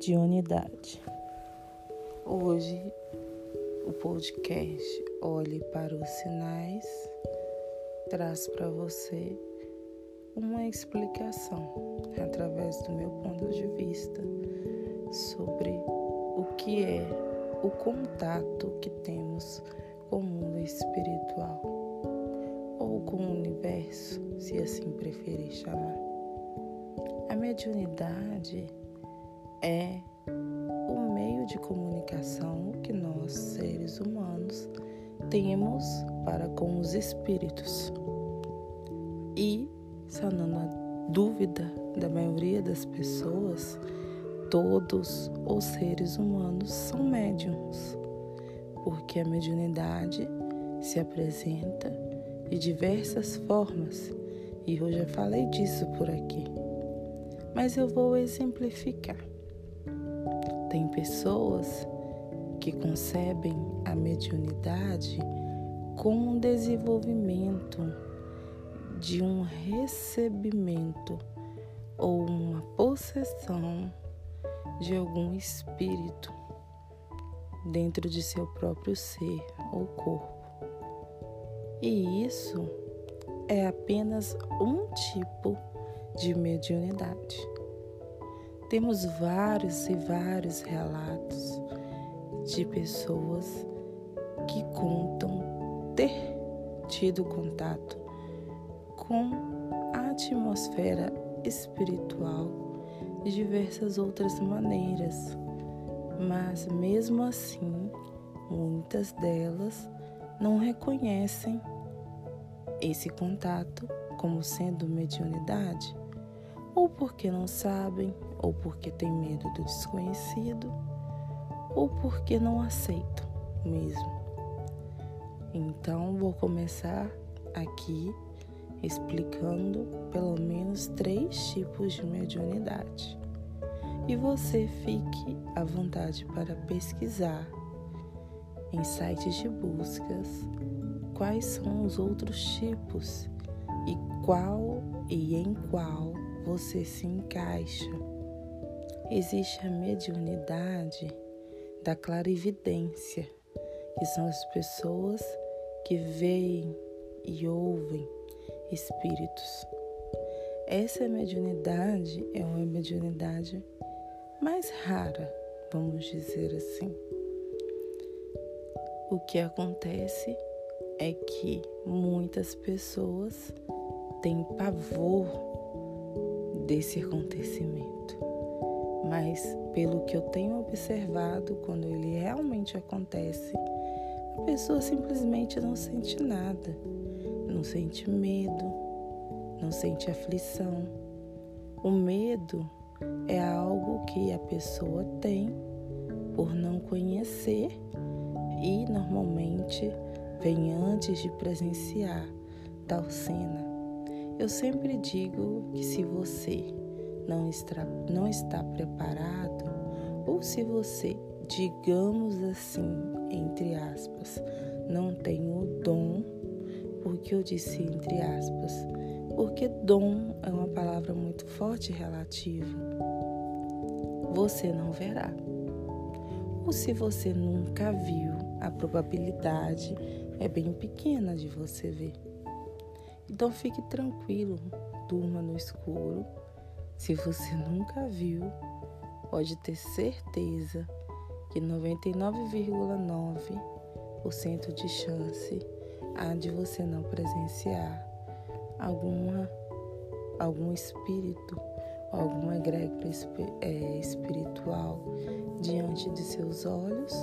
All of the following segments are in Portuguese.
mediunidade. Hoje o podcast Olhe para os Sinais traz para você uma explicação através do meu ponto de vista sobre o que é o contato que temos com o mundo espiritual ou com o universo, se assim preferir chamar. A mediunidade é o meio de comunicação que nós, seres humanos, temos para com os espíritos. E, sanando a dúvida da maioria das pessoas, todos os seres humanos são médiums, porque a mediunidade se apresenta de diversas formas e eu já falei disso por aqui. Mas eu vou exemplificar. Tem pessoas que concebem a mediunidade como um desenvolvimento de um recebimento ou uma possessão de algum espírito dentro de seu próprio ser ou corpo. E isso é apenas um tipo de mediunidade. Temos vários e vários relatos de pessoas que contam ter tido contato com a atmosfera espiritual de diversas outras maneiras, mas mesmo assim, muitas delas não reconhecem esse contato como sendo mediunidade, ou porque não sabem, ou porque têm medo do desconhecido, ou porque não aceitam mesmo. Então, vou começar aqui explicando pelo menos três tipos de mediunidade. E você fique à vontade para pesquisar em sites de buscas quais são os outros tipos e qual e em qual você se encaixa. Existe a mediunidade da clarividência, que são as pessoas que veem e ouvem espíritos. Essa mediunidade é uma mediunidade mais rara, vamos dizer assim. O que acontece é que muitas pessoas têm pavor desse acontecimento. Mas pelo que eu tenho observado, quando ele realmente acontece, a pessoa simplesmente não sente nada, não sente medo, não sente aflição. O medo é algo que a pessoa tem por não conhecer e normalmente vem antes de presenciar tal cena. Eu sempre digo que se você não está, não está preparado, ou se você, digamos assim, entre aspas, não tem o dom, porque eu disse entre aspas, porque dom é uma palavra muito forte e relativa, você não verá. Ou se você nunca viu, a probabilidade é bem pequena de você ver. Então fique tranquilo, durma no escuro. Se você nunca viu, pode ter certeza que 99,9% de chance há de você não presenciar alguma algum espírito, alguma egrégora é, espiritual diante de seus olhos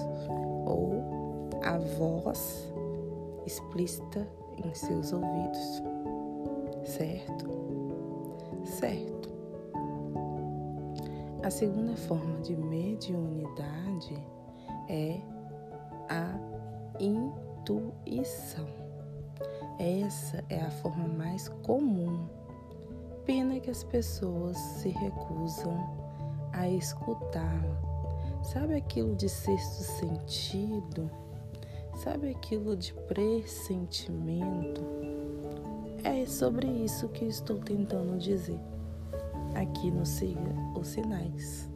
ou a voz explícita em seus ouvidos. Certo? Certo. A segunda forma de mediunidade é a intuição. Essa é a forma mais comum. Pena que as pessoas se recusam a escutá-la. Sabe aquilo de sexto sentido? Sabe aquilo de pressentimento? É sobre isso que estou tentando dizer aqui no Siga os Sinais.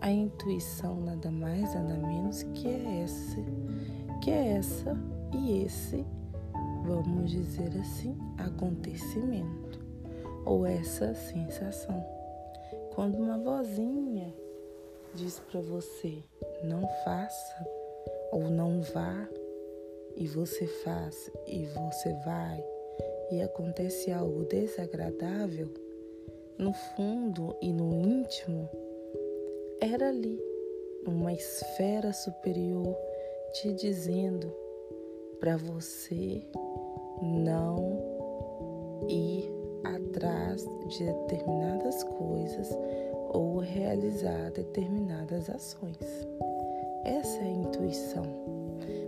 A intuição nada mais nada menos que é essa, que é essa e esse, vamos dizer assim, acontecimento ou essa sensação. Quando uma vozinha diz para você não faça ou não vá e você faz e você vai e acontece algo desagradável, no fundo e no íntimo, era ali uma esfera superior te dizendo para você não ir atrás de determinadas coisas ou realizar determinadas ações. Essa é a intuição.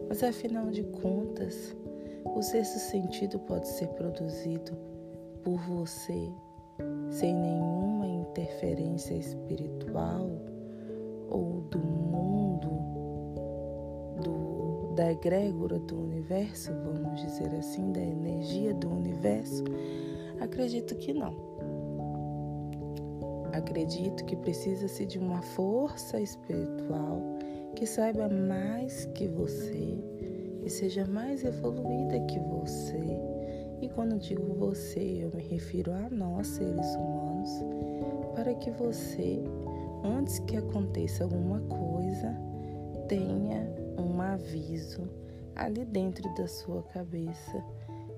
Mas afinal de contas, o sexto sentido pode ser produzido por você sem nenhuma interferência espiritual ou do mundo, do, da egrégora do universo, vamos dizer assim, da energia do universo? Acredito que não. Acredito que precisa-se de uma força espiritual que saiba mais que você, que seja mais evoluída que você. E quando digo você, eu me refiro a nós, seres humanos, para que você, antes que aconteça alguma coisa, tenha um aviso ali dentro da sua cabeça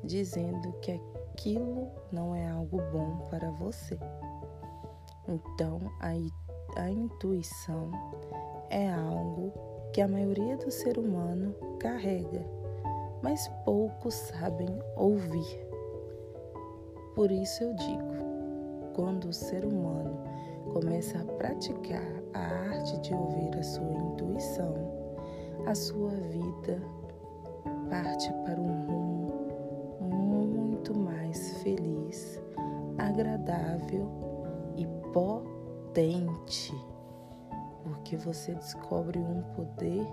dizendo que aquilo não é algo bom para você. Então, a, a intuição é algo que a maioria do ser humano carrega, mas poucos sabem ouvir. Por isso eu digo, quando o ser humano começa a praticar a arte de ouvir a sua intuição, a sua vida parte para um rumo muito mais feliz, agradável e potente, porque você descobre um poder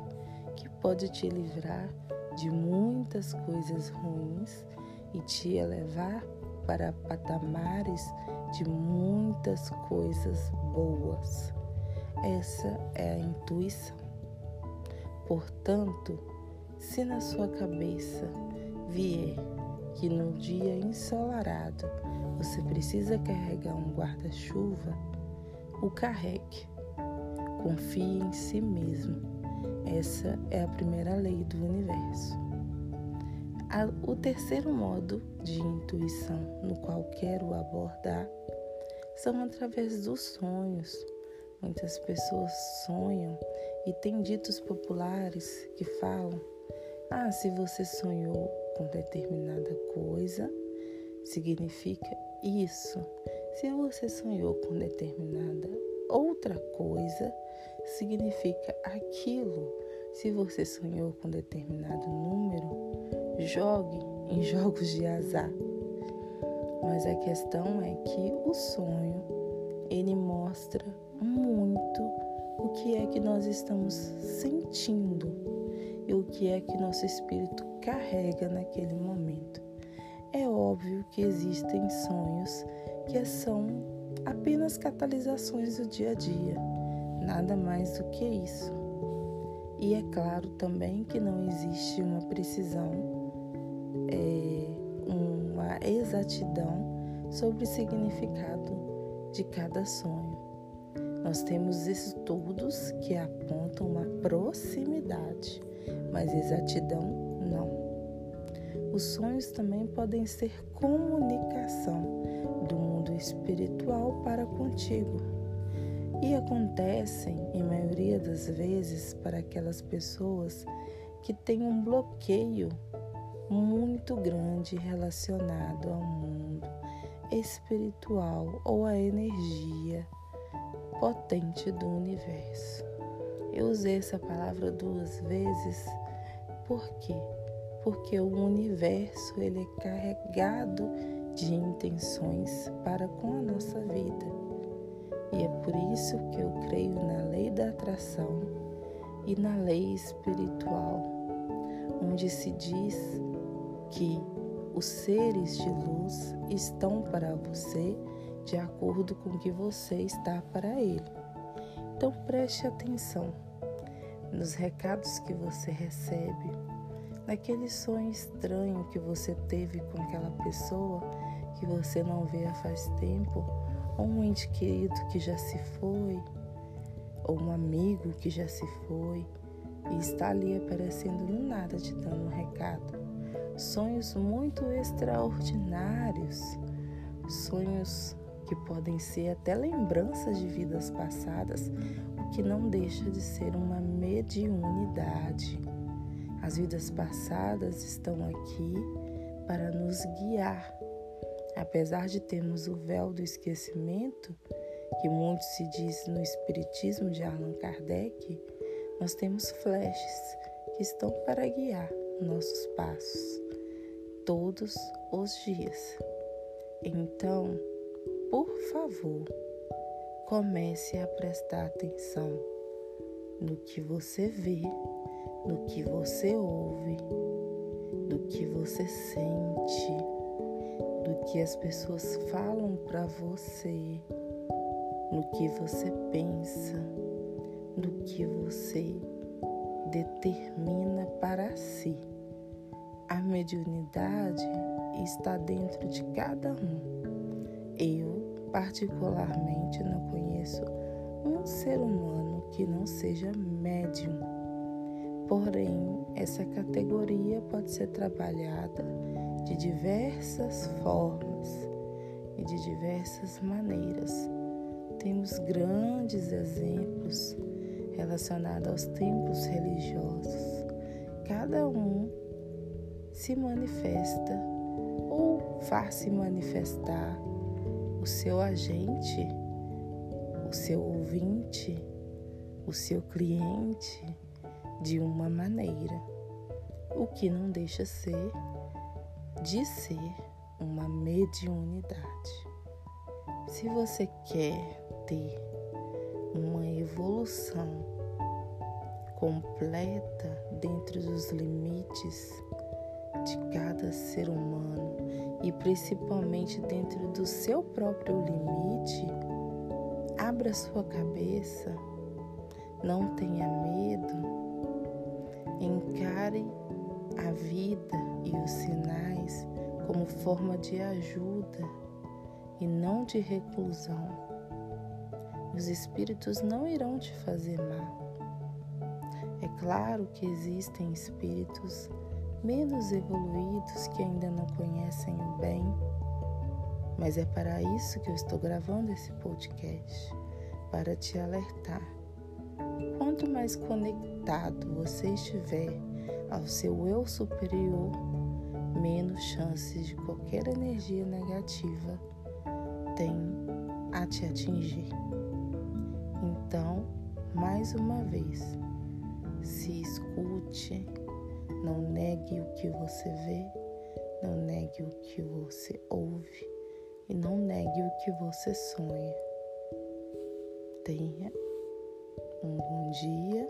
que pode te livrar de muitas coisas ruins e te elevar para patamares de muitas coisas boas. Essa é a intuição. Portanto, se na sua cabeça vier que no dia ensolarado você precisa carregar um guarda-chuva, o carregue. Confie em si mesmo. Essa é a primeira lei do universo. O terceiro modo de intuição no qual quero abordar são através dos sonhos. Muitas pessoas sonham e tem ditos populares que falam: ah, se você sonhou com determinada coisa, significa isso. Se você sonhou com determinada outra coisa, significa aquilo. Se você sonhou com determinado número, jogue em jogos de azar. Mas a questão é que o sonho ele mostra muito o que é que nós estamos sentindo e o que é que nosso espírito carrega naquele momento. É óbvio que existem sonhos que são apenas catalisações do dia a dia, nada mais do que isso. E é claro também que não existe uma precisão, é, uma exatidão sobre o significado de cada sonho. Nós temos estudos que apontam uma proximidade, mas exatidão. Os sonhos também podem ser comunicação do mundo espiritual para contigo. E acontecem, em maioria das vezes, para aquelas pessoas que têm um bloqueio muito grande relacionado ao mundo espiritual ou à energia potente do universo. Eu usei essa palavra duas vezes porque porque o universo ele é carregado de intenções para com a nossa vida. E é por isso que eu creio na lei da atração e na lei espiritual, onde se diz que os seres de luz estão para você de acordo com o que você está para ele. Então preste atenção nos recados que você recebe, naquele sonho estranho que você teve com aquela pessoa que você não vê há faz tempo, ou um ente querido que já se foi, ou um amigo que já se foi e está ali aparecendo no nada te dando um recado. Sonhos muito extraordinários, sonhos que podem ser até lembranças de vidas passadas, o que não deixa de ser uma mediunidade. As vidas passadas estão aqui para nos guiar. Apesar de termos o véu do esquecimento, que muito se diz no Espiritismo de Allan Kardec, nós temos flashes que estão para guiar nossos passos todos os dias. Então, por favor, comece a prestar atenção no que você vê, no que você ouve, no que você sente, do que as pessoas falam para você, no que você pensa, no que você determina para si. A mediunidade está dentro de cada um. Eu, particularmente, não conheço um ser humano que não seja médium. Porém, essa categoria pode ser trabalhada de diversas formas e de diversas maneiras. Temos grandes exemplos relacionados aos templos religiosos. Cada um se manifesta ou faz se manifestar o seu agente, o seu ouvinte, o seu cliente de uma maneira, o que não deixa ser de ser uma mediunidade. Se você quer ter uma evolução completa dentro dos limites de cada ser humano e principalmente dentro do seu próprio limite, abra sua cabeça, não tenha medo, encare a vida e os sinais como forma de ajuda e não de reclusão. Os espíritos não irão te fazer mal. É claro que existem espíritos menos evoluídos que ainda não conhecem o bem. Mas é para isso que eu estou gravando esse podcast para te alertar. Quanto mais conectado você estiver ao seu eu superior, menos chances de qualquer energia negativa tem a te atingir. Então, mais uma vez, se escute não negue o que você vê, não negue o que você ouve e não negue o que você sonha. Tenha um bom dia,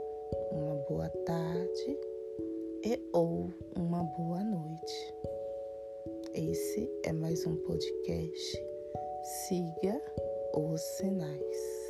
uma boa tarde e ou uma boa noite. Esse é mais um podcast. Siga os sinais.